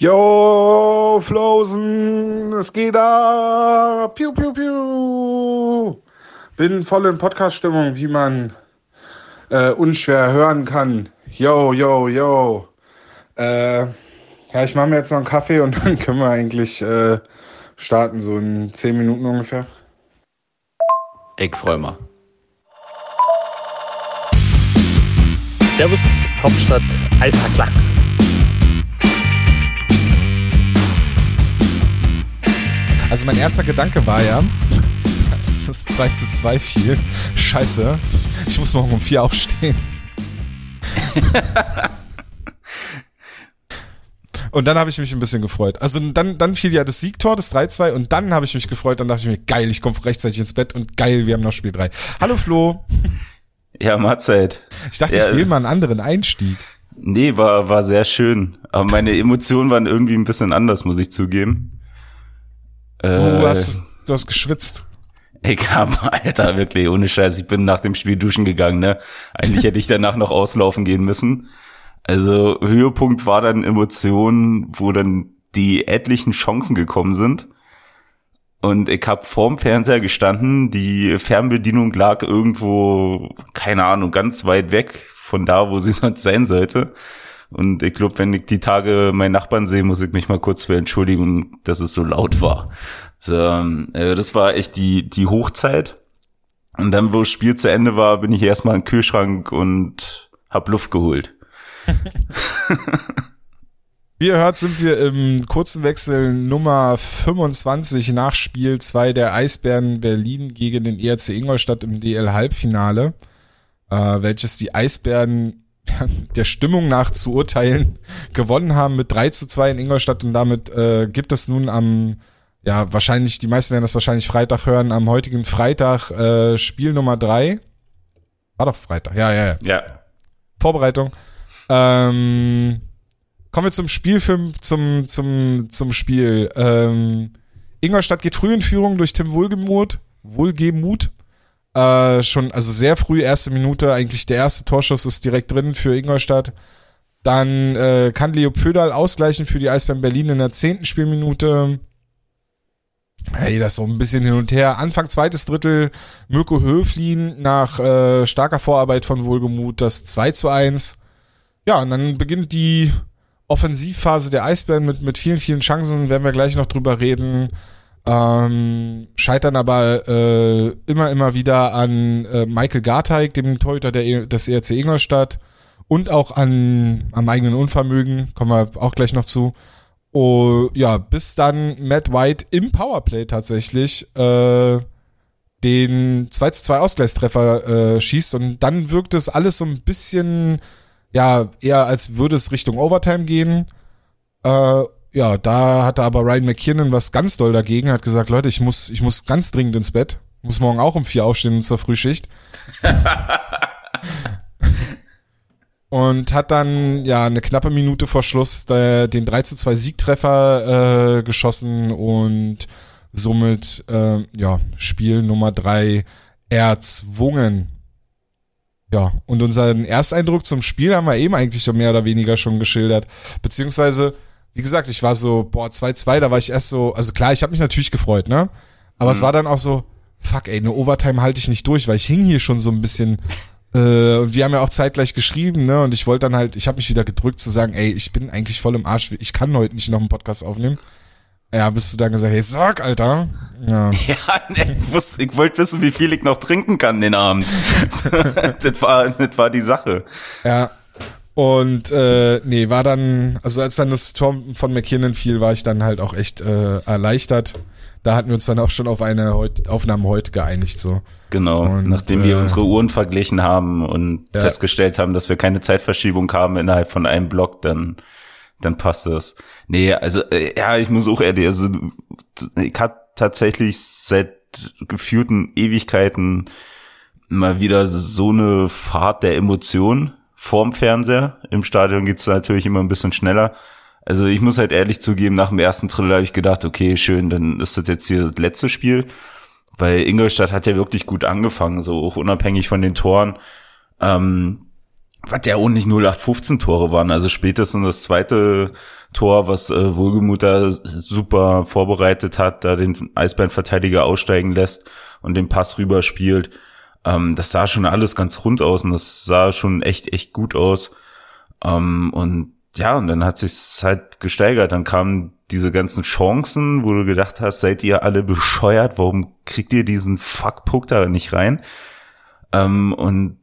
Yo, Flosen, es geht ab. Piu, piu, piu. Bin voll in Podcast-Stimmung, wie man äh, unschwer hören kann. Yo, yo, yo. Äh, ja, ich mache mir jetzt noch einen Kaffee und dann können wir eigentlich äh, starten, so in 10 Minuten ungefähr. Ich freu mal. Servus, Hauptstadt Eishackler. Also mein erster Gedanke war ja, es 2 zu 2 fiel, scheiße, ich muss morgen um 4 aufstehen. Und dann habe ich mich ein bisschen gefreut. Also dann, dann fiel ja das Siegtor, das 3-2 und dann habe ich mich gefreut. Dann dachte ich mir, geil, ich komme rechtzeitig ins Bett und geil, wir haben noch Spiel 3. Hallo Flo. Ja, Mahlzeit. Ich dachte, Ja. ich will mal einen anderen Einstieg. Nee, war, war sehr schön. Aber meine Emotionen waren irgendwie ein bisschen anders, muss ich zugeben. Du Äh, hast, du hast geschwitzt. Ich hab, Alter, wirklich, ohne Scheiß, ich bin nach dem Spiel duschen gegangen, ne? Eigentlich hätte ich danach noch auslaufen gehen müssen. Also, Höhepunkt war dann Emotionen, wo dann die etlichen Chancen gekommen sind. Und ich hab vorm Fernseher gestanden, die Fernbedienung lag irgendwo, keine Ahnung, ganz weit weg von da, wo sie sonst sein sollte. Und ich glaube, wenn ich die Tage meinen Nachbarn sehe, muss ich mich mal kurz für entschuldigen, dass es so laut war. So, ähm, äh, das war echt die, die Hochzeit. Und dann, wo das Spiel zu Ende war, bin ich erstmal den Kühlschrank und hab Luft geholt. Wie ihr hört, sind wir im kurzen Wechsel Nummer 25 nach Spiel 2 der Eisbären Berlin gegen den ERC Ingolstadt im DL-Halbfinale, äh, welches die Eisbären der Stimmung nach zu urteilen gewonnen haben mit 3 zu 2 in Ingolstadt und damit äh, gibt es nun am, ja, wahrscheinlich, die meisten werden das wahrscheinlich Freitag hören, am heutigen Freitag äh, Spiel Nummer 3. War doch Freitag, ja, ja, ja. Ja. Vorbereitung. Ähm, kommen wir zum Spielfilm, zum, zum, zum Spiel. Ähm, Ingolstadt geht früh in Führung durch Tim Wohlgemuth. Wohlgemuth. Äh, schon, also sehr früh, erste Minute, eigentlich der erste Torschuss ist direkt drin für Ingolstadt. Dann äh, kann Leo Pföderl ausgleichen für die Eisbären Berlin in der zehnten Spielminute. Hey, das so ein bisschen hin und her. Anfang zweites Drittel, Mirko Höflin nach äh, starker Vorarbeit von Wohlgemuth das 2 zu 1. Ja, und dann beginnt die Offensivphase der Eisbären mit, mit vielen, vielen Chancen, werden wir gleich noch drüber reden. Ähm, scheitern aber äh, immer, immer wieder an äh, Michael Garteig, dem Torhüter der, E- des ERC Ingolstadt und auch an, am eigenen Unvermögen, kommen wir auch gleich noch zu. Oh, ja, bis dann Matt White im Powerplay tatsächlich äh, den 2 zu 2 Ausgleichstreffer äh, schießt und dann wirkt es alles so ein bisschen, ja, eher als würde es Richtung Overtime gehen. Äh, ja, da hatte aber Ryan McKinnon was ganz doll dagegen, hat gesagt, Leute, ich muss, ich muss ganz dringend ins Bett. Muss morgen auch um vier aufstehen zur Frühschicht. und hat dann ja eine knappe Minute vor Schluss äh, den 3 zu 2 Siegtreffer äh, geschossen und somit äh, ja Spiel Nummer 3 erzwungen. Ja, und unseren Ersteindruck zum Spiel haben wir eben eigentlich mehr oder weniger schon geschildert. Beziehungsweise, wie gesagt, ich war so, boah, 2-2, da war ich erst so, also klar, ich habe mich natürlich gefreut, ne? Aber es war dann auch so, fuck, ey, eine Overtime halte ich nicht durch, weil ich hing hier schon so ein bisschen. Äh, und wir haben ja auch zeitgleich geschrieben, ne? Und ich wollte dann halt, ich habe mich wieder gedrückt zu sagen, ey, ich bin eigentlich voll im Arsch, ich kann heute nicht noch einen Podcast aufnehmen. Ja, bist du dann gesagt, hey, sag, Alter. Ja. Ja, ne, ich, wusste, ich wollte wissen, wie viel ich noch trinken kann den Abend. das, war, das war die Sache. Ja. Und äh, nee, war dann, also als dann das Tor von McKinnon fiel, war ich dann halt auch echt äh, erleichtert. Da hatten wir uns dann auch schon auf eine heut, Aufnahme heute geeinigt, so. Genau, Und, nachdem wir äh, unsere Uhren verglichen haben und Ja. festgestellt haben, dass wir keine Zeitverschiebung haben innerhalb von einem Block, dann dann passt es. Nee, also äh, ja, ich muss auch ehrlich, also ich hatte tatsächlich seit geführten Ewigkeiten mal wieder so eine Fahrt der Emotionen vorm Fernseher. Im Stadion geht's natürlich immer ein bisschen schneller. Also ich muss halt ehrlich zugeben, nach dem ersten Drittel habe ich gedacht, okay, schön, dann ist das jetzt hier das letzte Spiel. Weil Ingolstadt hat ja wirklich gut angefangen, so auch unabhängig von den Toren. Ähm, was ja auch nicht 0815 Tore waren, also spätestens das zweite Tor, was äh, Wohlgemut da super vorbereitet hat, da den Eisbärenverteidiger aussteigen lässt und den Pass rüberspielt. Ähm, das sah schon alles ganz rund aus und das sah schon echt, echt gut aus. Ähm, und ja, und dann hat sich's halt gesteigert. Dann kamen diese ganzen Chancen, wo du gedacht hast, seid ihr alle bescheuert? Warum kriegt ihr diesen Fuckpuck da nicht rein? Ähm, und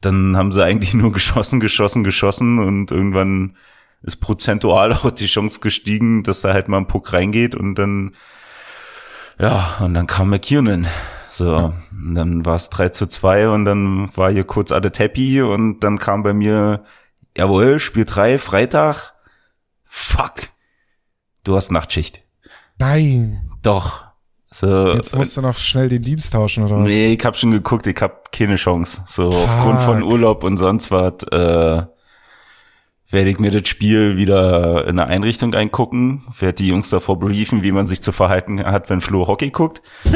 dann haben sie eigentlich nur geschossen, geschossen, geschossen und irgendwann ist prozentual auch die Chance gestiegen, dass da halt mal ein Puck reingeht und dann, ja, und dann kam McKinnon. So, dann war es 3 zu 2 und dann war hier kurz alle Teppy und dann kam bei mir, jawohl, Spiel 3, Freitag, fuck, du hast Nachtschicht. Nein. Doch. So, Jetzt musst du noch schnell den Dienst tauschen oder was? Nee, ich hab schon geguckt, ich hab keine Chance. So Fuck. aufgrund von Urlaub und sonst was äh, werde ich mir das Spiel wieder in eine Einrichtung eingucken, werde die Jungs davor briefen, wie man sich zu verhalten hat, wenn Flo Hockey guckt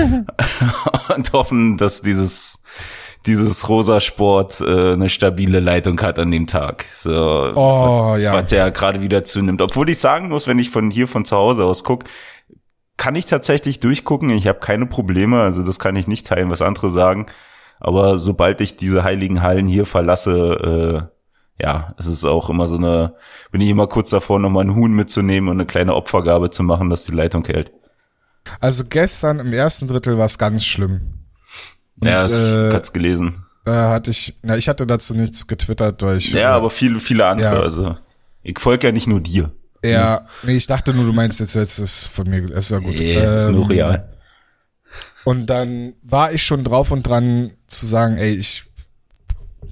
und hoffen, dass dieses dieses rosa Sport äh, eine stabile Leitung hat an dem Tag. So, Oh, was, ja. was der gerade wieder zunimmt. Obwohl ich sagen muss, wenn ich von hier von zu Hause aus guck, kann ich tatsächlich durchgucken. Ich habe keine Probleme, also das kann ich nicht teilen, was andere sagen. Aber sobald ich diese heiligen Hallen hier verlasse, äh, ja, es ist auch immer so eine, bin ich immer kurz davor, nochmal einen Huhn mitzunehmen und eine kleine Opfergabe zu machen, dass die Leitung hält. Also gestern im ersten Drittel war es ganz schlimm. ja, Und, das, äh, ich hat's gelesen. Da hatte ich, na, ich hatte dazu nichts getwittert, weil ich. Ja, aber viele, viele andere. Ja. Also ich folge ja nicht nur dir. Ja, nee, ich dachte nur, du meinst jetzt, jetzt ist von mir, ist ja gut. Yeah, ist nur Ähm, real. Und dann war ich schon drauf und dran zu sagen, ey, ich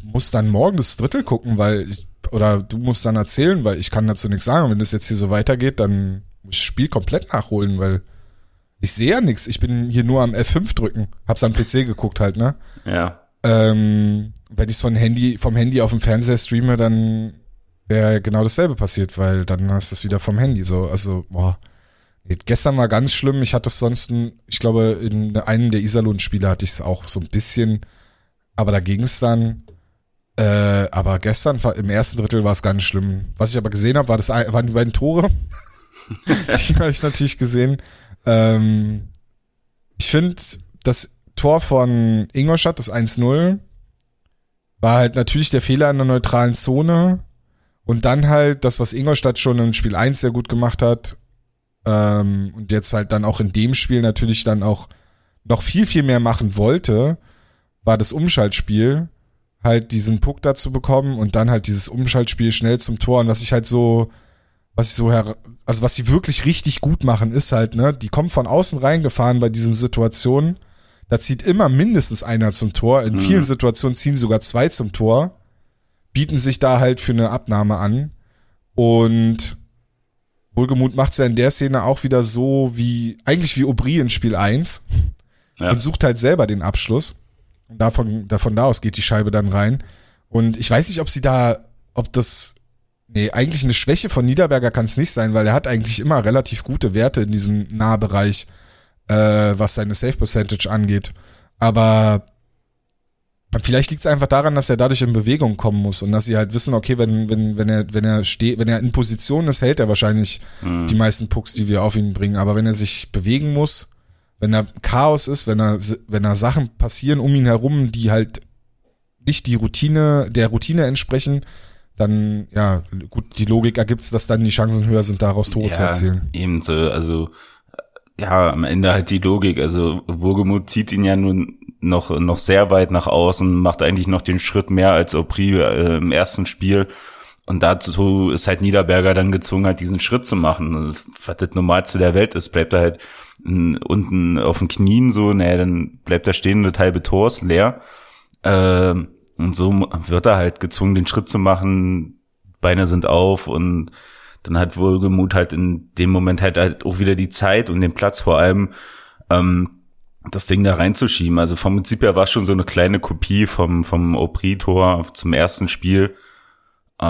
muss dann morgen das Drittel gucken, weil ich, oder du musst dann erzählen, weil ich kann dazu nichts sagen. Und wenn das jetzt hier so weitergeht, dann muss ich das Spiel komplett nachholen, weil ich sehe ja nichts. Ich bin hier nur am F5 drücken. Hab's am PC geguckt halt, ne? Ja. Ähm, wenn ich von Handy, vom Handy auf dem Fernseher streame, dann wäre genau dasselbe passiert, weil dann hast du es wieder vom Handy so. Also, boah. Gestern war ganz schlimm. Ich hatte es sonst, ich glaube, in einem der Iserlohn-Spiele hatte ich es auch so ein bisschen, aber da ging es dann. Äh, aber gestern war, im ersten Drittel war es ganz schlimm. Was ich aber gesehen habe, war das, waren die beiden Tore. die habe ich natürlich gesehen. Ähm, ich finde, das Tor von Ingolstadt, das 1-0, war halt natürlich der Fehler in der neutralen Zone. Und dann halt das, was Ingolstadt schon im Spiel 1 sehr gut gemacht hat. Ähm, und jetzt halt dann auch in dem Spiel natürlich dann auch noch viel, viel mehr machen wollte, war das Umschaltspiel. Halt diesen Puck dazu bekommen und dann halt dieses Umschaltspiel schnell zum Tor. Und was ich halt so, was ich so her, also was sie wirklich richtig gut machen, ist halt, ne, die kommen von außen reingefahren bei diesen Situationen. Da zieht immer mindestens einer zum Tor. In vielen Situationen ziehen sogar zwei zum Tor, bieten sich da halt für eine Abnahme an. Und Wohlgemut macht's ja in der Szene auch wieder so wie, eigentlich wie Aubry in Spiel 1 Ja. und sucht halt selber den Abschluss. Und davon, davon da aus geht die Scheibe dann rein. Und ich weiß nicht, ob sie da, ob das, nee, eigentlich eine Schwäche von Niederberger kann es nicht sein, weil er hat eigentlich immer relativ gute Werte in diesem Nahbereich, äh, was seine Safe Percentage angeht. Aber vielleicht liegt es einfach daran, dass er dadurch in Bewegung kommen muss und dass sie halt wissen, okay, wenn, wenn, wenn er, wenn er steht, wenn er in Position ist, hält er wahrscheinlich die meisten Pucks, die wir auf ihn bringen. Aber wenn er sich bewegen muss, wenn er Chaos ist, wenn er, wenn er Sachen passieren um ihn herum, die halt nicht die Routine, der Routine entsprechen, dann, ja, gut, die Logik ergibt es, dass dann die Chancen höher sind, daraus Tore zu erzielen. Eben so, also ja, am Ende halt die Logik. Also Wohlgemut zieht ihn ja nun noch noch sehr weit nach außen, macht eigentlich noch den Schritt mehr als Opri äh, im ersten Spiel. Und dazu ist halt Niederberger dann gezwungen, halt diesen Schritt zu machen. Also, Was das Normalste der Welt ist, bleibt er halt unten auf den Knien so, naja, dann bleibt er stehen, das halbe Tor ist leer. Ähm, und so wird er halt gezwungen, den Schritt zu machen. Beine sind auf und dann hat Wohlgemut halt in dem Moment halt, halt auch wieder die Zeit und den Platz vor allem, ähm, das Ding da reinzuschieben. Also vom Prinzip her war schon so eine kleine Kopie vom, vom Opri-Tor zum ersten Spiel. Äh,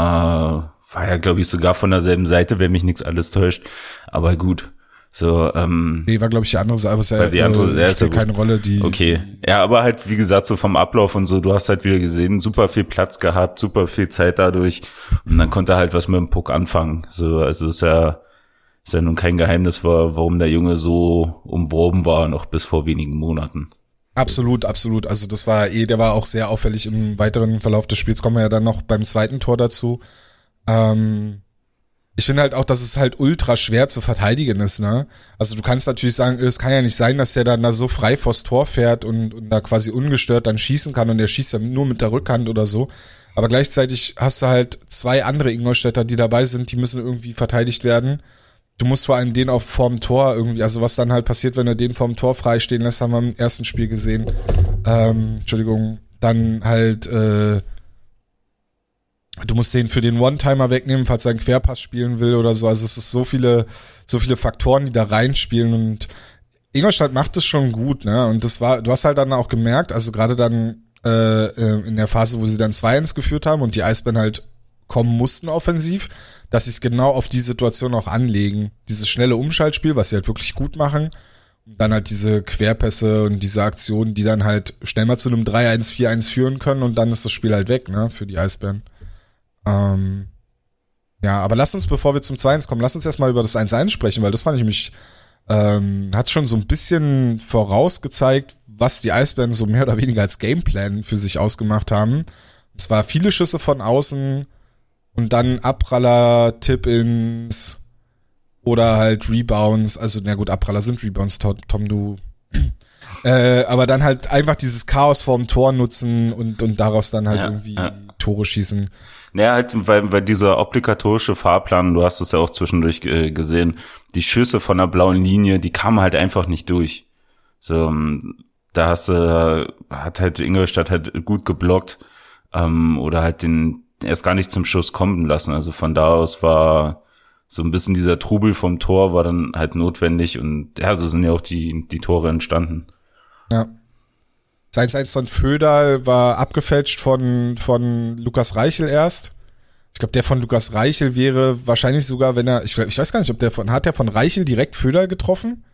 war ja, glaube ich, sogar von derselben Seite, wenn mich nichts alles täuscht. Aber gut, So, ähm, Nee, war, glaube ich, die andere Seite, aber es ist ja, die andere- äh, ja spielt keine Rolle, die. okay. Ja, aber halt, wie gesagt, so vom Ablauf und so, du hast halt wieder gesehen, super viel Platz gehabt, super viel Zeit dadurch. Und dann konnte er halt was mit dem Puck anfangen. So, also ist ja, ist ja nun kein Geheimnis, war, warum der Junge so umworben war, noch bis vor wenigen Monaten. Absolut, absolut. Also das war eh, der war auch sehr auffällig im weiteren Verlauf des Spiels. Kommen wir ja dann noch beim zweiten Tor dazu. Ähm, ich finde halt auch, dass es halt ultra schwer zu verteidigen ist, ne? Also du kannst natürlich sagen, es kann ja nicht sein, dass der dann da so frei vors Tor fährt und, und da quasi ungestört dann schießen kann und der schießt ja nur mit der Rückhand oder so. Aber gleichzeitig hast du halt zwei andere Ingolstädter, die dabei sind, die müssen irgendwie verteidigt werden. Du musst vor allem den auf vorm Tor irgendwie, also was dann halt passiert, wenn er den vorm Tor freistehen lässt, haben wir im ersten Spiel gesehen. Ähm, Entschuldigung, dann halt, äh, du musst den für den One-Timer wegnehmen, falls er einen Querpass spielen will oder so. Also es ist so viele, so viele Faktoren, die da reinspielen und Ingolstadt macht es schon gut, ne? Und das war, du hast halt dann auch gemerkt, also gerade dann äh, äh, in der Phase, wo sie dann 2-1 geführt haben und die Eisbären halt kommen mussten offensiv, dass sie es genau auf die Situation auch anlegen. Dieses schnelle Umschaltspiel, was sie halt wirklich gut machen. Und dann halt diese Querpässe und diese Aktionen, die dann halt schnell mal zu einem 3-1, 4-1 führen können und dann ist das Spiel halt weg, ne, für die Eisbären. Ähm, ja, aber lass uns, bevor wir zum 2-1 kommen, lass uns erstmal über das 1-1 sprechen, weil das fand ich mich, ähm, hat schon so ein bisschen vorausgezeigt, was die Eisbären so mehr oder weniger als Gameplan für sich ausgemacht haben. Es war viele Schüsse von außen und dann Abpraller, Tip-Ins oder halt Rebounds. Also, na gut, Abpraller sind Rebounds, Tom, Tom du. Äh, aber dann halt einfach dieses Chaos vorm Tor nutzen und, und daraus dann halt Ja, irgendwie ja. Tore schießen. Naja, halt, weil, weil dieser obligatorische Fahrplan, du hast es ja auch zwischendurch äh, gesehen, die Schüsse von der blauen Linie, die kamen halt einfach nicht durch. So, ähm, da hast du, hat halt Ingolstadt halt gut geblockt, ähm, oder halt den erst gar nicht zum Schuss kommen lassen. Also von da aus war so ein bisschen dieser Trubel vom Tor war dann halt notwendig und ja, so sind ja auch die, die Tore entstanden. Ja. Sein 1 von Föderl war abgefälscht von, von Lukas Reichel erst. Ich glaube, der von Lukas Reichel wäre wahrscheinlich sogar, wenn er, ich, ich weiß gar nicht, ob der von, hat der von Reichel direkt Föderl getroffen?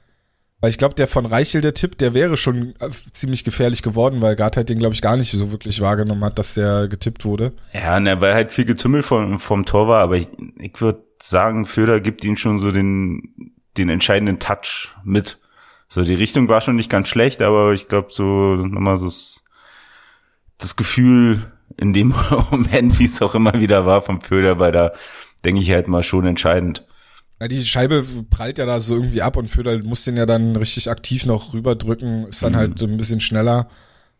Weil ich glaube, der von Reichel, der Tipp, der wäre schon äh, ziemlich gefährlich geworden, weil Gartheit den, glaube ich, gar nicht so wirklich wahrgenommen hat, dass der getippt wurde. Ja, ne, weil halt viel Getümmel vom, vom Tor war, aber ich, ich würde sagen, Föder gibt ihm schon so den, den entscheidenden Touch mit. So, die Richtung war schon nicht ganz schlecht, aber ich glaube, so nochmal so das, das Gefühl in dem Moment, wie es auch immer wieder war vom Föder, war da, denke ich halt mal schon entscheidend. Ja, die Scheibe prallt ja da so irgendwie ab und Föderl muss den ja dann richtig aktiv noch rüberdrücken, ist dann halt ein bisschen schneller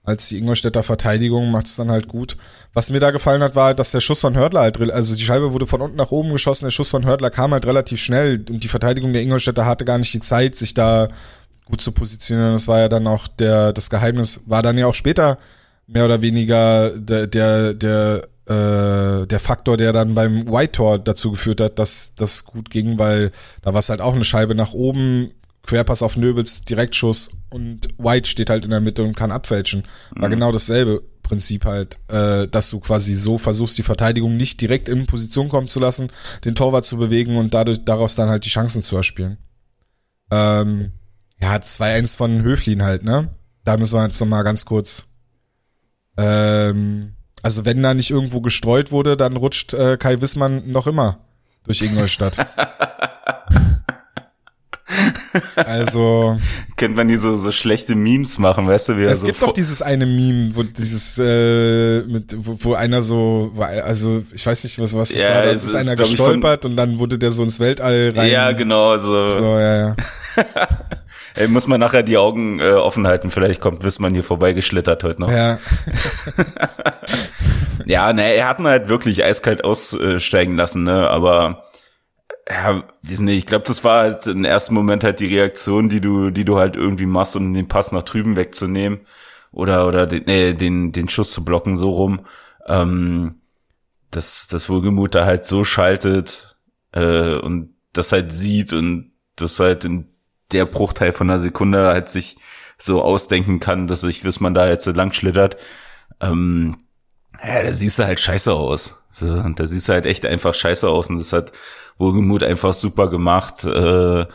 als die Ingolstädter Verteidigung, macht es dann halt gut. Was mir da gefallen hat, war, dass der Schuss von Hördler halt, also die Scheibe wurde von unten nach oben geschossen, der Schuss von Hördler kam halt relativ schnell und die Verteidigung der Ingolstädter hatte gar nicht die Zeit, sich da gut zu positionieren. Das war ja dann auch der, das Geheimnis, war dann ja auch später mehr oder weniger der, der, der, äh, der Faktor, der dann beim White Tor dazu geführt hat, dass das gut ging, weil da war es halt auch eine Scheibe nach oben, Querpass auf Nöbels, Direktschuss und White steht halt in der Mitte und kann abfälschen. War genau dasselbe Prinzip halt, äh, dass du quasi so versuchst, die Verteidigung nicht direkt in Position kommen zu lassen, den Torwart zu bewegen und dadurch daraus dann halt die Chancen zu erspielen. Ähm, ja, 2-1 von Höflin halt, ne? Da müssen wir jetzt noch mal ganz kurz ähm, also wenn da nicht irgendwo gestreut wurde, dann rutscht äh, Kai Wissmann noch immer durch Ingolstadt. also Kennt man die so, so schlechte Memes machen, weißt du, wie er es so gibt doch dieses eine Meme, wo dieses äh, mit wo, wo einer so also ich weiß nicht was was das Ja, war, da es ist ist, einer gestolpert und dann wurde der so ins Weltall rein. Ja, genau, so. So, ja, ja. Ey, muss man nachher die Augen äh, offen halten, vielleicht kommt Wissmann hier vorbeigeschlittert heute noch. Ja, Ja, ne, er hat ihn halt wirklich eiskalt aussteigen lassen, ne, aber ja, weiß nicht, ich glaube, das war halt im ersten Moment halt die Reaktion, die du, die du halt irgendwie machst, um den Pass nach drüben wegzunehmen oder oder den, äh, den, den Schuss zu blocken so rum. Ähm, dass das Wohlgemut da halt so schaltet äh, und das halt sieht und das halt in der Bruchteil von einer Sekunde halt sich so ausdenken kann, dass ich, wiss man da jetzt so lang schlittert. Ähm, ja, da siehst du halt scheiße aus. So, und da siehst du halt echt einfach scheiße aus und das hat Wohlgemut einfach super gemacht. Äh,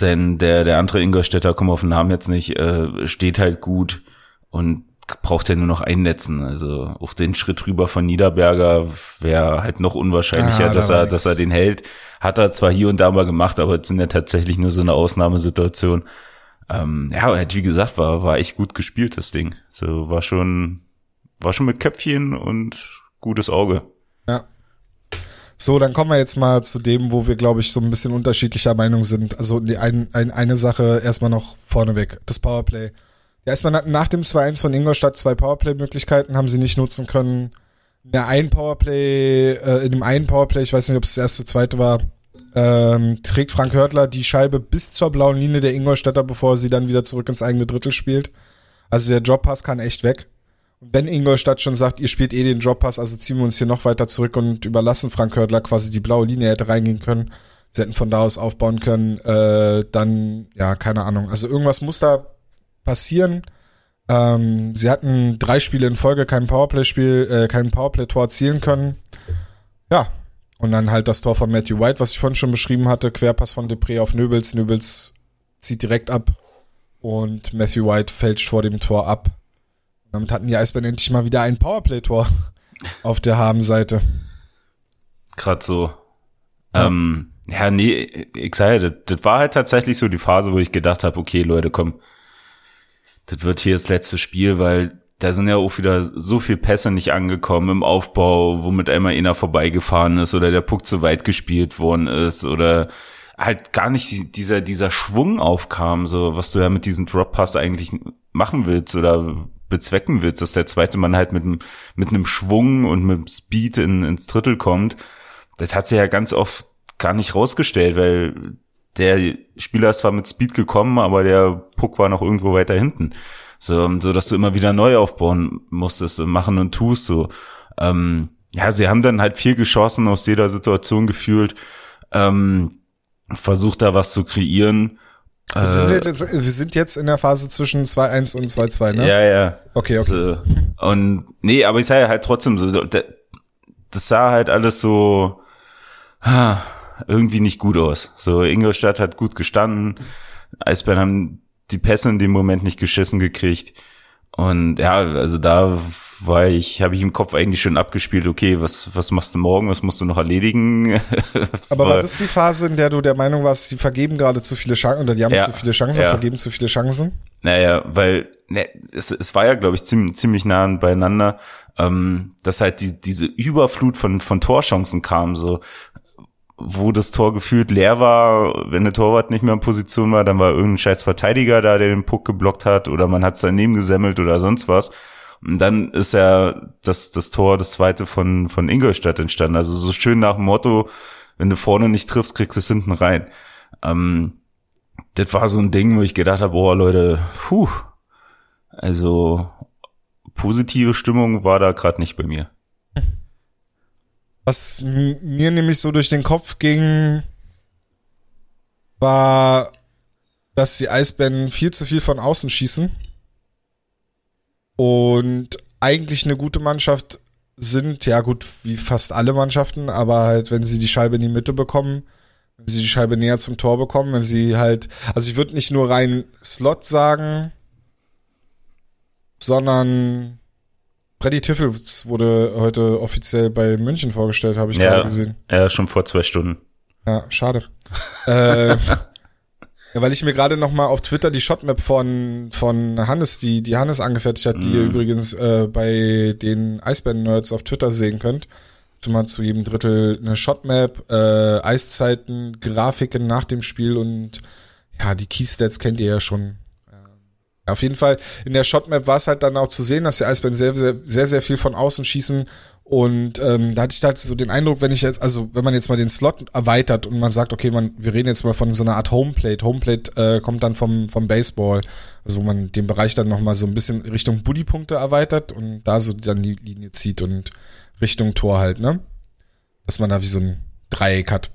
denn der, der andere Ingolstädter, komm auf den Namen jetzt nicht, äh, steht halt gut und braucht ja nur noch einnetzen. Also auf den Schritt rüber von Niederberger wäre halt noch unwahrscheinlicher, Ah, dass er, nix. dass er den hält. Hat er zwar hier und da mal gemacht, aber es sind ja tatsächlich nur so eine Ausnahmesituation. Ähm, ja, aber halt, wie gesagt, war, war echt gut gespielt, das Ding. So, war schon, war schon mit Köpfchen und gutes Auge. Ja. So, dann kommen wir jetzt mal zu dem, wo wir, glaube ich, so ein bisschen unterschiedlicher Meinung sind. Also die ein, ein, eine Sache erstmal noch vorneweg, das Powerplay. Ja, erstmal na- nach dem 2-1 von Ingolstadt zwei Powerplay-Möglichkeiten haben sie nicht nutzen können. In der einen Powerplay, äh, in dem einen Powerplay, ich weiß nicht, ob es das erste, zweite war, ähm, trägt Frank Hörtler die Scheibe bis zur blauen Linie der Ingolstädter, bevor sie dann wieder zurück ins eigene Drittel spielt. Also der Droppass kann echt weg. Und wenn Ingolstadt schon sagt, ihr spielt eh den Droppass, also ziehen wir uns hier noch weiter zurück und überlassen Frank Hörtler quasi die blaue Linie, er hätte reingehen können. Sie hätten von da aus aufbauen können, äh, dann, ja, keine Ahnung. Also irgendwas muss da passieren. Ähm, sie hatten drei Spiele in Folge kein Powerplay-Spiel, äh, kein Powerplay-Tor erzielen können. Ja. Und dann halt das Tor von Matthew White, was ich vorhin schon beschrieben hatte, Querpass von Depré auf Nöbels. Nöbels zieht direkt ab und Matthew White fälscht vor dem Tor ab. Damit hatten die Eisbären endlich mal wieder ein Powerplay-Tor auf der Habenseite. Gerade so. Ja. Ähm, ja, nee, ich sage, das, das war halt tatsächlich so die Phase, wo ich gedacht habe, okay, Leute, komm, das wird hier das letzte Spiel, weil da sind ja auch wieder so viel Pässe nicht angekommen im Aufbau, womit einmal einer vorbeigefahren ist oder der Puck zu weit gespielt worden ist oder halt gar nicht dieser, dieser Schwung aufkam, so was du ja mit diesem Drop-Pass eigentlich machen willst oder bezwecken willst, dass der zweite Mann halt mit, einem mit einem Schwung und mit Speed in, ins Drittel kommt. Das hat sich ja ganz oft gar nicht rausgestellt, weil der Spieler ist zwar mit Speed gekommen, aber der Puck war noch irgendwo weiter hinten. So, so dass du immer wieder neu aufbauen musstest, machen und tust so. Ähm, ja, sie haben dann halt viel geschossen aus jeder Situation gefühlt, ähm, versucht da was zu kreieren. Also wir, Äh, sind jetzt, wir sind jetzt in der Phase zwischen 2-1 und 2-2, ne? Ja, ja. Okay, okay. So. Und nee, aber ich sage ja halt trotzdem so, da- das sah halt alles so ah, irgendwie nicht gut aus. So, Ingolstadt hat gut gestanden, Eisbären haben die Pässe in dem Moment nicht geschissen gekriegt. Und ja, also da war ich, habe ich im Kopf eigentlich schon abgespielt, okay, was, was machst du morgen, was musst du noch erledigen? Aber war das die Phase, in der du der Meinung warst, sie vergeben gerade zu viele Chancen oder die haben Ja. zu viele Chancen, Ja. vergeben zu viele Chancen? Naja, weil ne, es, es war ja, glaube ich, ziemlich, ziemlich nah beieinander, ähm, dass halt die, diese Überflut von, von Torchancen kam, so wo das Tor gefühlt leer war, wenn der Torwart nicht mehr in Position war, dann war irgendein scheiß Verteidiger da, der den Puck geblockt hat oder man hat es daneben gesemmelt oder sonst was. Und dann ist ja das, das Tor, das zweite von, von Ingolstadt entstanden. Also so schön nach dem Motto, wenn du vorne nicht triffst, kriegst du es hinten rein. Ähm, das war so ein Ding, wo ich gedacht habe, boah, Leute, puh, also positive Stimmung war da gerade nicht bei mir. Was mir nämlich so durch den Kopf ging, war, dass die Eisbären viel zu viel von außen schießen. Und eigentlich eine gute Mannschaft sind, ja gut, wie fast alle Mannschaften, aber halt, wenn sie die Scheibe in die Mitte bekommen, wenn sie die Scheibe näher zum Tor bekommen, wenn sie halt, also ich würde nicht nur rein Slot sagen, sondern Freddy Tiffels wurde heute offiziell bei München vorgestellt, habe ich gerade Ja, gesehen. ja, schon vor zwei Stunden. Ja, schade. äh, weil ich mir gerade noch mal auf Twitter die Shotmap von von Hannes, die die Hannes angefertigt hat, die ihr übrigens äh, bei den Eisbären-Nerds auf Twitter sehen könnt. Also mal zu jedem Drittel eine Shotmap, äh, Eiszeiten, Grafiken nach dem Spiel und ja, die Keystats kennt ihr ja schon. Auf jeden Fall, in der Shotmap war es halt dann auch zu sehen, dass die Eisbären sehr, sehr, sehr, sehr viel von außen schießen. Und ähm, da hatte ich halt so den Eindruck, wenn ich jetzt, also wenn man jetzt mal den Slot erweitert und man sagt, okay, man, wir reden jetzt mal von so einer Art Homeplate. Homeplate äh, kommt dann vom, vom Baseball, also wo man den Bereich dann nochmal so ein bisschen Richtung Buddy-Punkte erweitert und da so dann die Linie zieht und Richtung Tor halt, ne? Dass man da wie so ein Dreieck hat.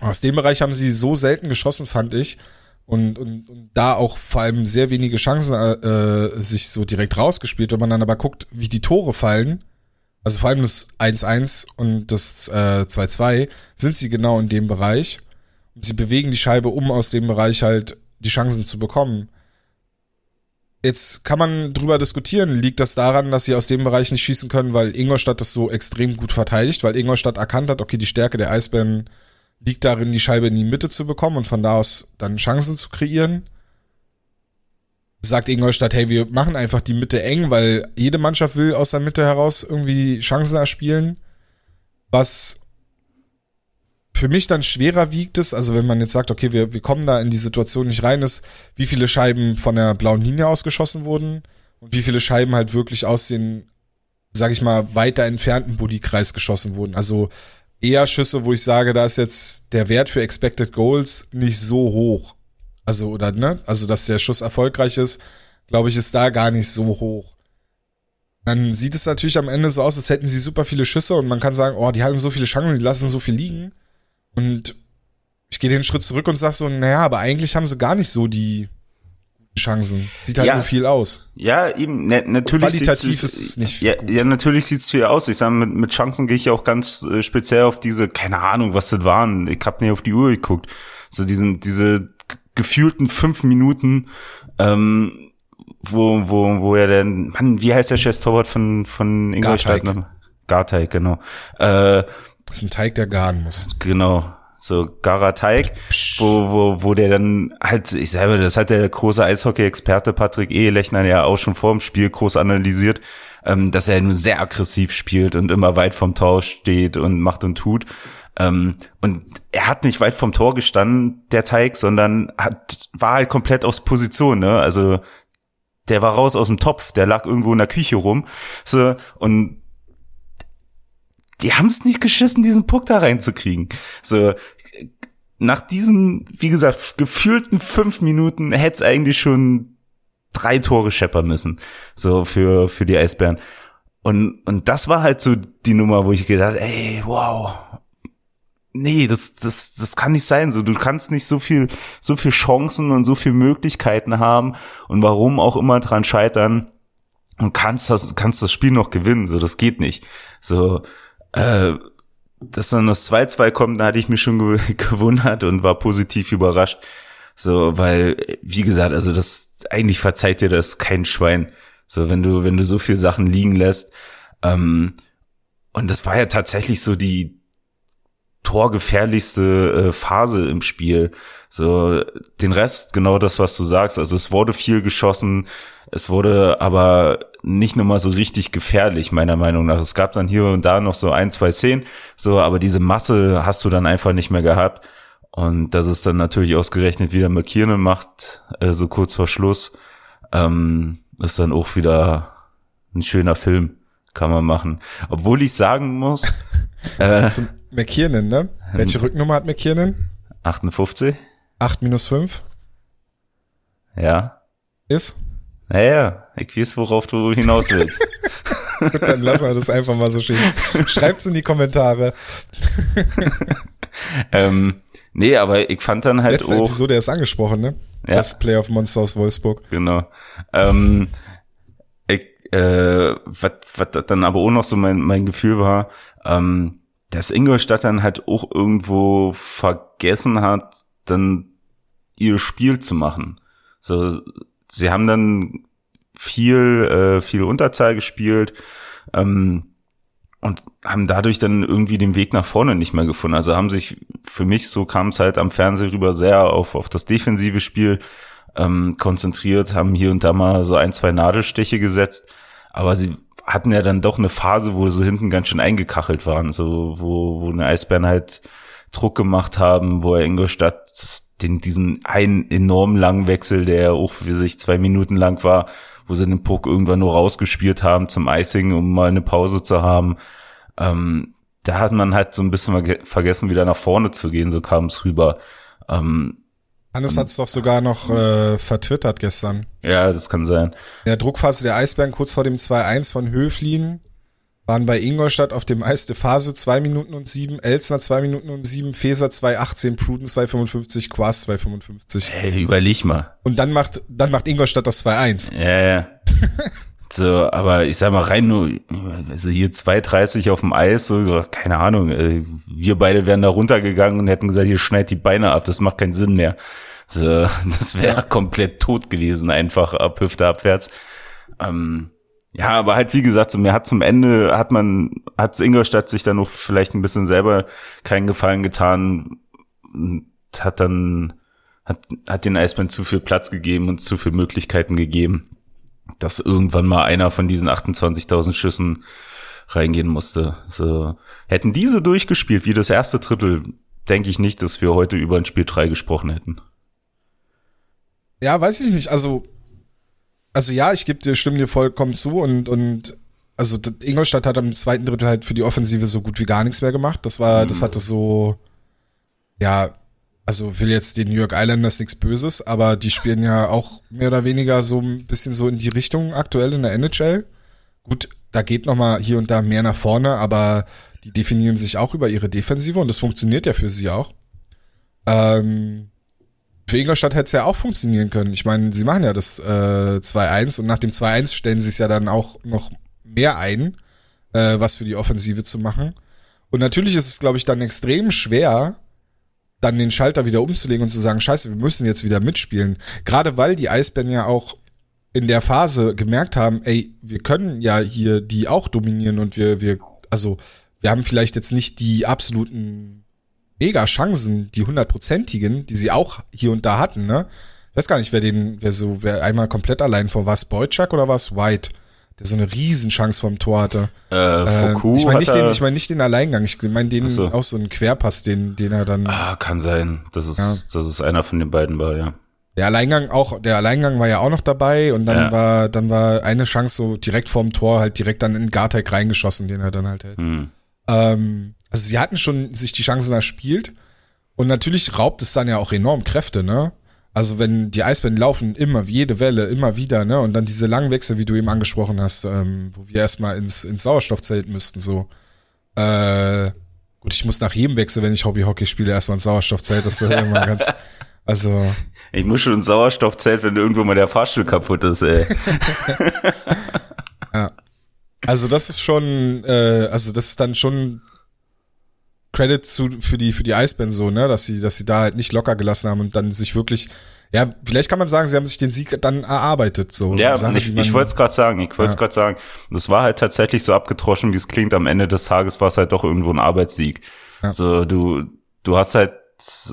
Aus dem Bereich haben sie so selten geschossen, fand ich. Und, und, und da auch vor allem sehr wenige Chancen äh, sich so direkt rausgespielt. Wenn man dann aber guckt, wie die Tore fallen, also vor allem das 1-1 und das äh, 2-2, sind sie genau in dem Bereich. Und sie bewegen die Scheibe, um aus dem Bereich halt die Chancen zu bekommen. Jetzt kann man drüber diskutieren, liegt das daran, dass sie aus dem Bereich nicht schießen können, weil Ingolstadt das so extrem gut verteidigt, weil Ingolstadt erkannt hat, okay, die Stärke der Eisbären liegt darin, die Scheibe in die Mitte zu bekommen und von da aus dann Chancen zu kreieren. Sagt Ingolstadt, hey, wir machen einfach die Mitte eng, weil jede Mannschaft will aus der Mitte heraus irgendwie Chancen erspielen. Was für mich dann schwerer wiegt es, also wenn man jetzt sagt, okay, wir, wir kommen da in die Situation nicht rein, ist, wie viele Scheiben von der blauen Linie ausgeschossen wurden und wie viele Scheiben halt wirklich aus den, sag ich mal, weiter entfernten Bodykreis geschossen wurden. Also eher Schüsse, wo ich sage, da ist jetzt der Wert für Expected Goals nicht so hoch. Also, oder, ne? Also, dass der Schuss erfolgreich ist, glaube ich, ist da gar nicht so hoch. Dann sieht es natürlich am Ende so aus, als hätten sie super viele Schüsse und man kann sagen, oh, die haben so viele Chancen, die lassen so viel liegen. Und ich gehe den Schritt zurück und sag so, naja, aber eigentlich haben sie gar nicht so die Chancen. Sieht halt Ja. nur viel aus. Ja, eben, ne, natürlich Qualitativ ist es nicht ja, gut. ja, natürlich sieht's viel aus. Ich sage, mit, mit Chancen gehe ich ja auch ganz äh, speziell auf diese, keine Ahnung, was das waren. Ich habe nicht auf die Uhr geguckt. So diesen, diese gefühlten fünf Minuten, ähm, wo, wo, wo er denn, Mann, wie heißt der Chess-Torwart von, von Ingolstadt? Garteig. Garteig, genau. Äh, Das ist ein Teig, der garen muss. Genau, so Garateig, wo, wo, wo der dann halt, ich selber, das hat der große Eishockey-Experte Patrick Ehelechner ja auch schon vor dem Spiel groß analysiert, ähm, dass er nur sehr aggressiv spielt und immer weit vom Tor steht und macht und tut. Ähm, und er hat nicht weit vom Tor gestanden, der Teig, sondern hat, war halt komplett aus Position, ne? Also der war raus aus dem Topf, der lag irgendwo in der Küche rum. So, und die haben es nicht geschissen, diesen Puck da reinzukriegen. So, nach diesen, wie gesagt, gefühlten fünf Minuten hätte es eigentlich schon drei Tore scheppern müssen. So für, für die Eisbären. Und, und das war halt so die Nummer, wo ich gedacht, ey, wow. Nee, das, das, das kann nicht sein. So, du kannst nicht so viel, so viel Chancen und so viel Möglichkeiten haben und warum auch immer dran scheitern und kannst das, kannst das Spiel noch gewinnen. So, das geht nicht. So, äh, dass dann das 2-2 kommt, da hatte ich mich schon ge gewundert und war positiv überrascht. So, weil, wie gesagt, also das, eigentlich verzeiht dir das kein Schwein. So, wenn du, wenn du so viel Sachen liegen lässt. Ähm, und das war ja tatsächlich so die torgefährlichste äh, Phase im Spiel. So, den Rest, genau das, was du sagst. Also es wurde viel geschossen, es wurde aber nicht nochmal so richtig gefährlich, meiner Meinung nach. Es gab dann hier und da noch so ein, zwei Szenen, so, aber diese Masse hast du dann einfach nicht mehr gehabt. Und das ist dann natürlich ausgerechnet wieder McKiernan macht, äh, so kurz vor Schluss, ähm, ist dann auch wieder ein schöner Film, kann man machen. Obwohl ich sagen muss, äh, Zum McKiernan, ne? Welche Rücknummer hat McKiernan? 58, 8 minus 5 ja. ist? Naja, ich weiß, worauf du hinaus willst. Gut, dann lassen wir das einfach mal so stehen. Schreibt's in die Kommentare. ähm, nee, aber ich fand dann halt Letzte auch, Episode erst angesprochen, ne? Ja. Das Playoff Monster aus Wolfsburg. genau. Ähm, ich, äh, was, was dann aber auch noch so mein, mein Gefühl war, ähm, dass Ingolstadt dann halt auch irgendwo vergessen hat, dann ihr Spiel zu machen. So, sie haben dann viel, äh, viel Unterzahl gespielt, ähm, und haben dadurch dann irgendwie den Weg nach vorne nicht mehr gefunden. Also haben sich, für mich so kam es halt am Fernsehen rüber sehr auf, auf das defensive Spiel ähm, konzentriert, haben hier und da mal so ein, zwei Nadelstiche gesetzt, aber sie hatten ja dann doch eine Phase, wo sie hinten ganz schön eingekachelt waren, so wo, wo eine Eisbären halt Druck gemacht haben, wo er Ingolstadt den, diesen einen enorm langen Wechsel, der auch für sich zwei Minuten lang war, wo sie den Puck irgendwann nur rausgespielt haben zum Icing, um mal eine Pause zu haben. Ähm, da hat man halt so ein bisschen verge- vergessen, wieder nach vorne zu gehen, so kam es rüber. Ähm, Hannes hat's doch sogar noch äh, vertwittert gestern. ja, das kann sein. In der Druckphase der Eisbären kurz vor dem 2-1 von Höflin waren bei Ingolstadt auf dem Eis de Phase 2 Minuten und 7, Elsner 2 Minuten und 7, Feser 2,18, Pruden 2,55, Quast 2,55. Hey, überleg mal. Und dann macht, dann macht Ingolstadt das 2-1. Ja, ja. So, aber ich sag mal rein nur, also hier 2,30 auf dem Eis, so, keine Ahnung, äh, wir beide wären da runtergegangen und hätten gesagt, hier schneid die Beine ab, das macht keinen Sinn mehr. So, das wäre komplett tot gewesen, einfach ab Hüfte abwärts. Ähm, ja, aber halt wie gesagt, so mir hat zum Ende hat man hat Ingolstadt sich dann noch vielleicht ein bisschen selber keinen Gefallen getan und hat dann hat hat den Eisbären zu viel Platz gegeben und zu viele Möglichkeiten gegeben, dass irgendwann mal einer von diesen 28.000 Schüssen reingehen musste. So hätten diese durchgespielt wie das erste Drittel, denke ich nicht, dass wir heute über ein Spiel 3 gesprochen hätten. Ja, weiß ich nicht. Also also ja, ich gebe dir, stimme dir vollkommen zu und, und also Ingolstadt hat am zweiten Drittel halt für die Offensive so gut wie gar nichts mehr gemacht. Das war, mhm. das hatte so, ja, also will jetzt den New York Islanders nichts Böses, aber die spielen ja auch mehr oder weniger so ein bisschen so in die Richtung aktuell in der NHL. Gut, da geht noch mal hier und da mehr nach vorne, aber die definieren sich auch über ihre Defensive und das funktioniert ja für sie auch. Ähm, für Ingolstadt hätte es ja auch funktionieren können. Ich meine, sie machen ja das äh, 2-1 und nach dem 2-1 stellen sie es ja dann auch noch mehr ein, äh, was für die Offensive zu machen. Und natürlich ist es, glaube ich, dann extrem schwer, dann den Schalter wieder umzulegen und zu sagen, scheiße, wir müssen jetzt wieder mitspielen. Gerade weil die Eisbären ja auch in der Phase gemerkt haben, ey, wir können ja hier die auch dominieren und wir, wir, also wir haben vielleicht jetzt nicht die absoluten mega Chancen, die hundertprozentigen, die sie auch hier und da hatten, ne? Ich weiß gar nicht, wer den, wer so, wer einmal komplett allein vor, war es Boyczak oder war es White? Der so eine Riesenchance vom Tor hatte. Äh, Foucault äh, ich meine nicht den, ich meine nicht den Alleingang, ich meine den so. auch so einen Querpass, den, den er dann. Ah, kann sein. Das ist, ja. das ist einer von den beiden war, ja. Der Alleingang auch, der Alleingang war ja auch noch dabei und dann ja. war, dann war eine Chance so direkt vorm Tor halt direkt dann in Garteig reingeschossen, den er dann halt hält. Hm. Ähm, also sie hatten schon sich die Chancen erspielt und natürlich raubt es dann ja auch enorm Kräfte, ne? Also wenn die Eisbären laufen immer, jede Welle, immer wieder, ne? Und dann diese langen Wechsel, wie du eben angesprochen hast, ähm, wo wir erstmal ins, ins Sauerstoffzelt müssten, so. Äh, gut, ich muss nach jedem Wechsel, wenn ich Hobbyhockey spiele, erstmal ins Sauerstoffzelt, das ist immer ganz, also. Ich muss schon ins Sauerstoffzelt, wenn irgendwo mal der Fahrstuhl kaputt ist, ey. ja. Also das ist schon, äh, also das ist dann schon Credit zu, für die, für die Eisbären so, ne, dass sie, dass sie da halt nicht locker gelassen haben und dann sich wirklich, ja, vielleicht kann man sagen, sie haben sich den Sieg dann erarbeitet, so. Ja, Sache, ich, ich wollte es gerade sagen, ich wollte es ja. gerade sagen, das war halt tatsächlich so abgetroschen, wie es klingt, am Ende des Tages war es halt doch irgendwo ein Arbeitssieg. Ja. So, du, du hast halt,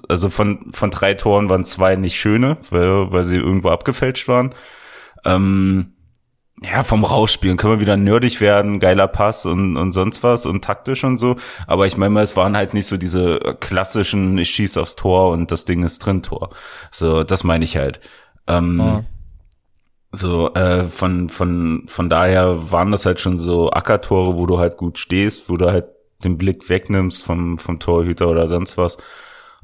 also von, von drei Toren waren zwei nicht schöne, weil, weil sie irgendwo abgefälscht waren. Ähm, ja, vom Rausspielen können wir wieder nerdig werden, geiler Pass und, und sonst was und taktisch und so. Aber ich meine mal, es waren halt nicht so diese klassischen, ich schieß aufs Tor und das Ding ist drin Tor. So, das meine ich halt. Ähm, oh. So, äh, von, von, von daher waren das halt schon so Ackertore, wo du halt gut stehst, wo du halt den Blick wegnimmst vom, vom Torhüter oder sonst was.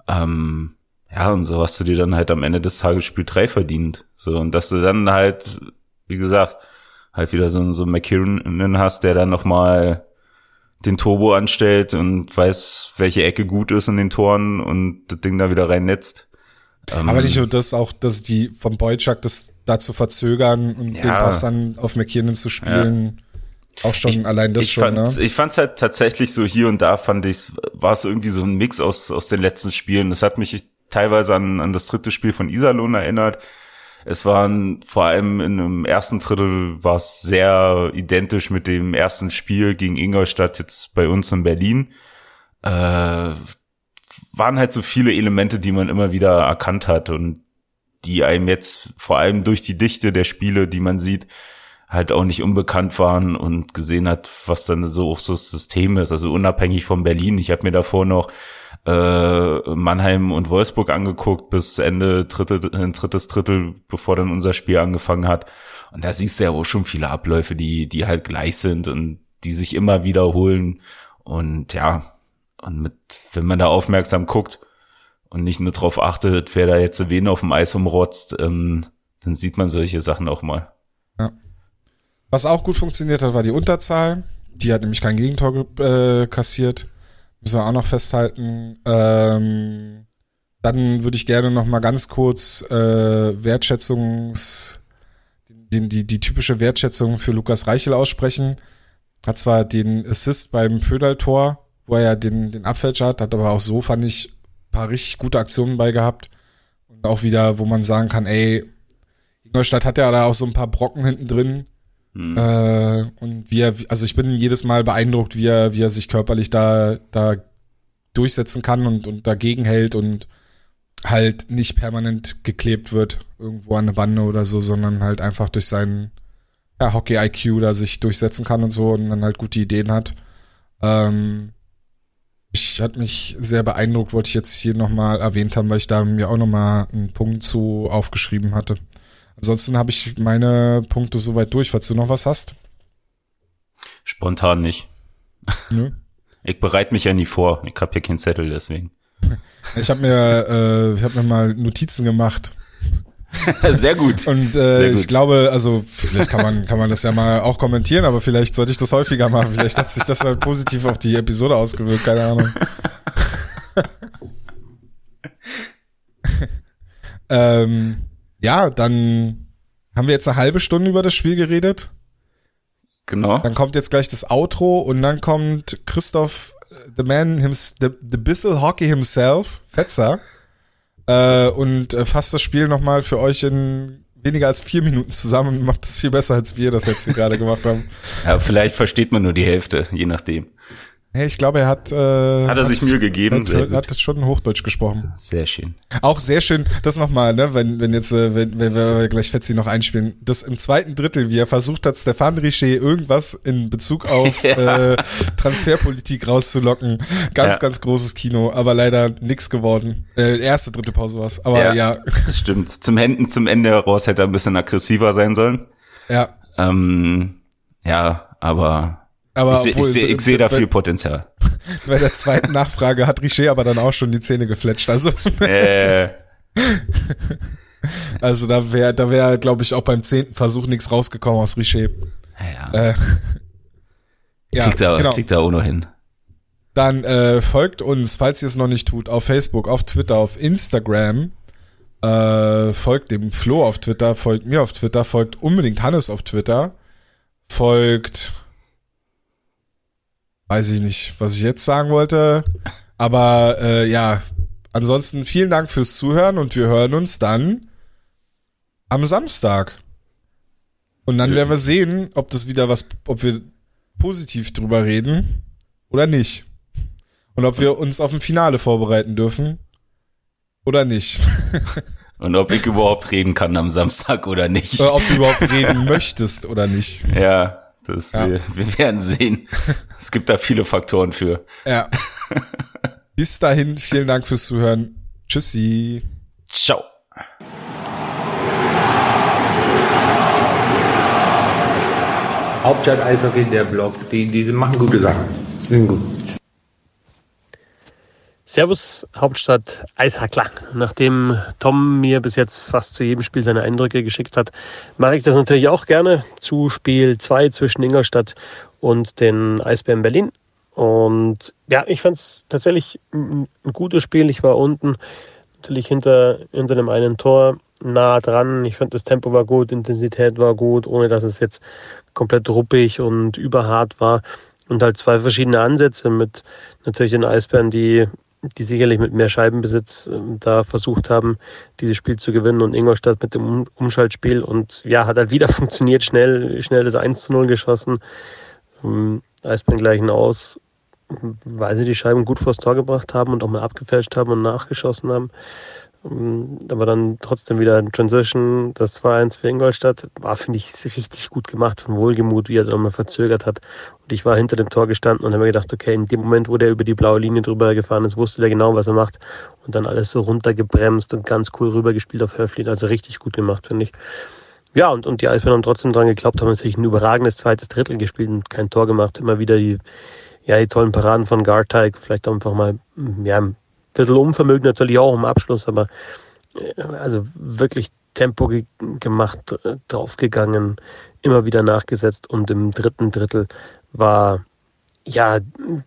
Ähm, ja, und so hast du dir dann halt am Ende des Tages Spiel drei verdient. So, und dass du dann halt, wie gesagt, halt wieder so, so McKinnon hast, der dann nochmal den Turbo anstellt und weiß, welche Ecke gut ist in den Toren und das Ding da wieder reinnetzt. Ähm, Aber nicht nur das, auch, dass die vom Boyczak das da zu verzögern und ja, den Pass dann auf McKinnon zu spielen. Ja. Auch schon ich, allein das ich schon, fand, ne? Ich fand's halt tatsächlich so hier und da fand ich, war es irgendwie so ein Mix aus, aus den letzten Spielen. Das hat mich teilweise an, an das dritte Spiel von Iserlohn erinnert. Es waren vor allem in einem ersten Drittel war es sehr identisch mit dem ersten Spiel gegen Ingolstadt jetzt bei uns in Berlin. Äh, waren halt so viele Elemente, die man immer wieder erkannt hat und die einem jetzt vor allem durch die Dichte der Spiele, die man sieht, halt auch nicht unbekannt waren und gesehen hat, was dann so auch so das System ist. Also unabhängig von Berlin. Ich habe mir davor noch äh, Mannheim und Wolfsburg angeguckt bis Ende dritte, drittes Drittel, bevor dann unser Spiel angefangen hat. Und da siehst du ja auch schon viele Abläufe, die, die halt gleich sind und die sich immer wiederholen. Und ja, und mit, wenn man da aufmerksam guckt und nicht nur drauf achtet, wer da jetzt wen auf dem Eis umrotzt, ähm, dann sieht man solche Sachen auch mal. Ja. Was auch gut funktioniert hat, war die Unterzahl. Die hat nämlich kein Gegentor äh, kassiert. Müssen wir auch noch festhalten. Ähm, dann würde ich gerne noch mal ganz kurz äh, Wertschätzungs die, die, die typische Wertschätzung für Lukas Reichel aussprechen. Hat zwar den Assist beim Föderl-Tor, wo er ja den, den Abfälscher hat, hat aber auch so, fand ich, ein paar richtig gute Aktionen bei gehabt. Und auch wieder, wo man sagen kann, ey, Ingolstadt hat ja da auch so ein paar Brocken hinten drin. Hm. Äh, und wie er, also ich bin jedes Mal beeindruckt, wie er, wie er sich körperlich da, da durchsetzen kann und, und dagegen hält und halt nicht permanent geklebt wird irgendwo an eine Bande oder so, sondern halt einfach durch seinen ja, Hockey-IQ da sich durchsetzen kann und so und dann halt gute Ideen hat. Ähm, ich hat mich sehr beeindruckt, wollte ich jetzt hier nochmal erwähnt haben, weil ich da mir auch nochmal einen Punkt zu aufgeschrieben hatte. Ansonsten habe ich meine Punkte soweit durch, falls du noch was hast. Spontan nicht. Nö. Ich bereite mich ja nie vor. Ich habe hier keinen Zettel, deswegen. Ich habe mir, äh, ich habe mir mal Notizen gemacht. Sehr gut. Und Sehr äh, gut. ich glaube, also vielleicht kann man, kann man das ja mal auch kommentieren, aber vielleicht sollte ich das häufiger machen. Vielleicht hat sich das halt positiv auf die Episode ausgewirkt, keine Ahnung. ähm, ja, dann haben wir jetzt eine halbe Stunde über das Spiel geredet. Genau. Dann kommt jetzt gleich das Outro und dann kommt Christoph, äh, the man, hims, the, the Bissell Hockey himself, Fetzer, äh, und äh, fasst das Spiel nochmal für euch in weniger als vier Minuten zusammen und macht das viel besser, als wir das jetzt hier gerade gemacht haben. Ja, vielleicht versteht man nur die Hälfte, je nachdem. Hey, ich glaube, er hat, äh, Hat er sich Mühe gegeben? Hat, hat das schon Hochdeutsch gesprochen. Sehr schön. Auch sehr schön, das nochmal, ne, wenn, wenn jetzt, äh, wenn, wenn wir gleich Fetzi noch einspielen, das im zweiten Drittel, wie er versucht hat, Stefan Richer irgendwas in Bezug auf Ja. äh, Transferpolitik rauszulocken. Ganz, Ja. ganz großes Kino, aber leider nix geworden. Äh, erste, dritte Pause war's. Aber ja, ja. Das stimmt. Zum Händen, zum Ende heraus hätte er ein bisschen aggressiver sein sollen. ja. Ähm, ja, aber Aber ich sehe obwohl, ich ich seh bei- da viel Potenzial. Bei der zweiten Nachfrage hat Richer aber dann auch schon die Zähne gefletscht. Also, äh, also da wäre, da wäre, glaube ich, auch beim zehnten Versuch nichts rausgekommen aus Richer. ja, Äh, ja, kriegt er, genau. kriegt er auch noch hin. Dann äh, folgt uns, falls ihr es noch nicht tut, auf Facebook, auf Twitter, auf Instagram. Äh, folgt dem Flo auf Twitter, folgt mir auf Twitter, folgt unbedingt Hannes auf Twitter. Folgt, weiß ich nicht, was ich jetzt sagen wollte. Aber äh, ja, ansonsten vielen Dank fürs Zuhören und wir hören uns dann am Samstag. Und dann werden wir sehen, ob das wieder was, ob wir positiv drüber reden oder nicht. Und ob wir uns auf ein Finale vorbereiten dürfen oder nicht. Und ob ich überhaupt reden kann am Samstag oder nicht. Oder ob du überhaupt reden möchtest oder nicht. Ja, das Ja. Wir, wir werden sehen. Es gibt da viele Faktoren für. Ja. Bis dahin, vielen Dank fürs Zuhören. Tschüssi. Ciao. Hauptstadt Eishockey, der Blog. Die, die machen gute Sachen. Sind gut. Servus, Hauptstadt Eishackler. Nachdem Tom mir bis jetzt fast zu jedem Spiel seine Eindrücke geschickt hat, mache ich das natürlich auch gerne zu Spiel 2 zwischen Ingolstadt und den Eisbären Berlin. Und ja, ich fand es tatsächlich ein, gutes Spiel. Ich war unten natürlich hinter, hinter dem einen Tor nah dran. Ich fand das Tempo war gut, Intensität war gut, ohne dass es jetzt komplett ruppig und überhart war. Und halt zwei verschiedene Ansätze mit natürlich den Eisbären, die, die sicherlich mit mehr Scheibenbesitz ähm, da versucht haben, dieses Spiel zu gewinnen und Ingolstadt mit dem um Umschaltspiel und ja, hat halt wieder funktioniert, schnell, schnell das 1 zu 0 geschossen. Ähm, gleichen aus, weil sie die Scheiben gut vors Tor gebracht haben und auch mal abgefälscht haben und nachgeschossen haben. Ähm, Aber dann trotzdem wieder ein Transition, das 2-1 für Ingolstadt, war, finde ich, richtig gut gemacht von Wohlgemut, wie er dann nochmal verzögert hat. Und ich war hinter dem Tor gestanden und habe mir gedacht, okay, in dem Moment, wo der über die blaue Linie drüber gefahren ist, wusste der genau, was er macht. Und dann alles so runtergebremst und ganz cool rübergespielt auf Höflin. Also richtig gut gemacht, finde ich. Ja, und, und die Eisbären haben trotzdem dran geglaubt, haben natürlich ein überragendes zweites Drittel gespielt und kein Tor gemacht. Immer wieder die, ja, die tollen Paraden von Garteig, vielleicht einfach mal, ja, ein bisschen Unvermögen natürlich auch im Abschluss, aber äh, also wirklich Tempo ge gemacht, äh, draufgegangen, immer wieder nachgesetzt und im dritten Drittel war ja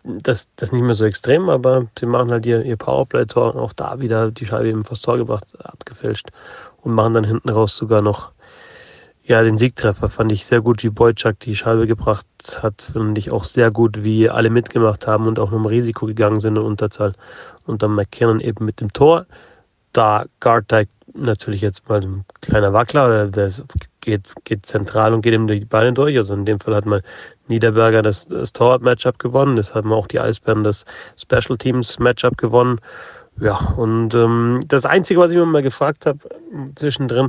das, das nicht mehr so extrem, aber sie machen halt ihr, ihr Powerplay-Tor, auch da wieder die Scheibe eben vors Tor gebracht, abgefälscht und machen dann hinten raus sogar noch ja, den Siegtreffer fand ich sehr gut, wie Boyczak die Scheibe gebracht hat. Fand ich auch sehr gut, wie alle mitgemacht haben und auch noch im Risiko gegangen sind in Unterzahl. Und dann McKinnon eben mit dem Tor. Da Garteig natürlich jetzt mal ein kleiner Wackler, der geht, geht zentral und geht ihm die Beine durch. Also in dem Fall hat mal Niederberger das, das Torwart-Matchup gewonnen. Das haben auch die Eisbären das Special Teams-Matchup gewonnen. Ja, und ähm, das Einzige, was ich mir mal gefragt habe zwischendrin,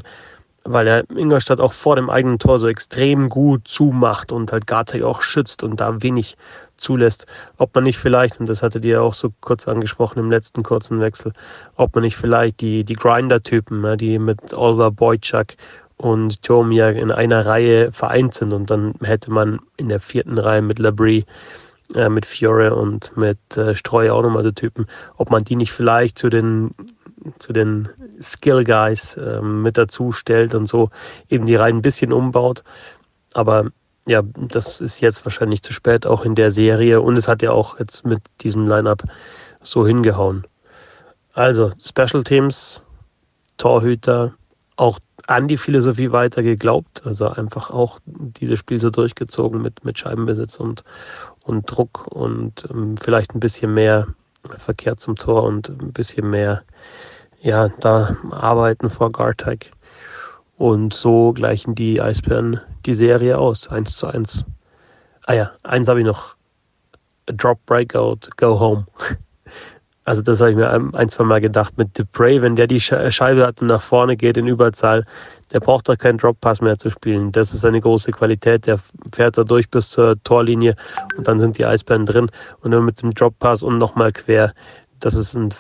weil er Ingolstadt auch vor dem eigenen Tor so extrem gut zumacht und halt Gartag auch schützt und da wenig zulässt, ob man nicht vielleicht, und das hattet ihr auch so kurz angesprochen im letzten kurzen Wechsel, ob man nicht vielleicht die, die Grinder-Typen, ne, die mit Oliver Boyczak und Tomia in einer Reihe vereint sind und dann hätte man in der vierten Reihe mit Labrie äh, mit Fiore und mit äh, Streu auch nochmal so Typen, ob man die nicht vielleicht zu den zu den Skill Guys äh, mit dazu stellt und so eben die Reihen ein bisschen umbaut. Aber ja, das ist jetzt wahrscheinlich zu spät, auch in der Serie. Und es hat ja auch jetzt mit diesem Lineup so hingehauen. Also, Special Teams, Torhüter, auch an die Philosophie weiter geglaubt. Also einfach auch dieses Spiel so durchgezogen mit, mit Scheibenbesitz und, und Druck und ähm, vielleicht ein bisschen mehr Verkehr zum Tor und ein bisschen mehr ja, da arbeiten vor Gartag. Und so gleichen die Eisbären die Serie aus, 1 zu 1. Ah ja, eins habe ich noch. A drop Breakout, go home. Also das habe ich mir ein, zwei Mal gedacht mit Dupre, wenn der die Scheibe hat und nach vorne geht in Überzahl, der braucht doch keinen Drop-Pass mehr zu spielen. Das ist eine große Qualität. Der fährt da durch bis zur Torlinie und dann sind die Eisbären drin. Und dann mit dem Drop-Pass und nochmal quer, das ist ein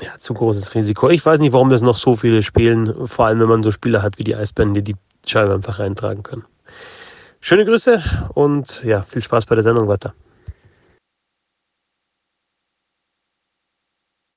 ja, zu großes Risiko. Ich weiß nicht, warum das noch so viele spielen, vor allem wenn man so Spieler hat wie die Eisbären, die die Scheibe einfach reintragen können. Schöne Grüße und ja, viel Spaß bei der Sendung weiter.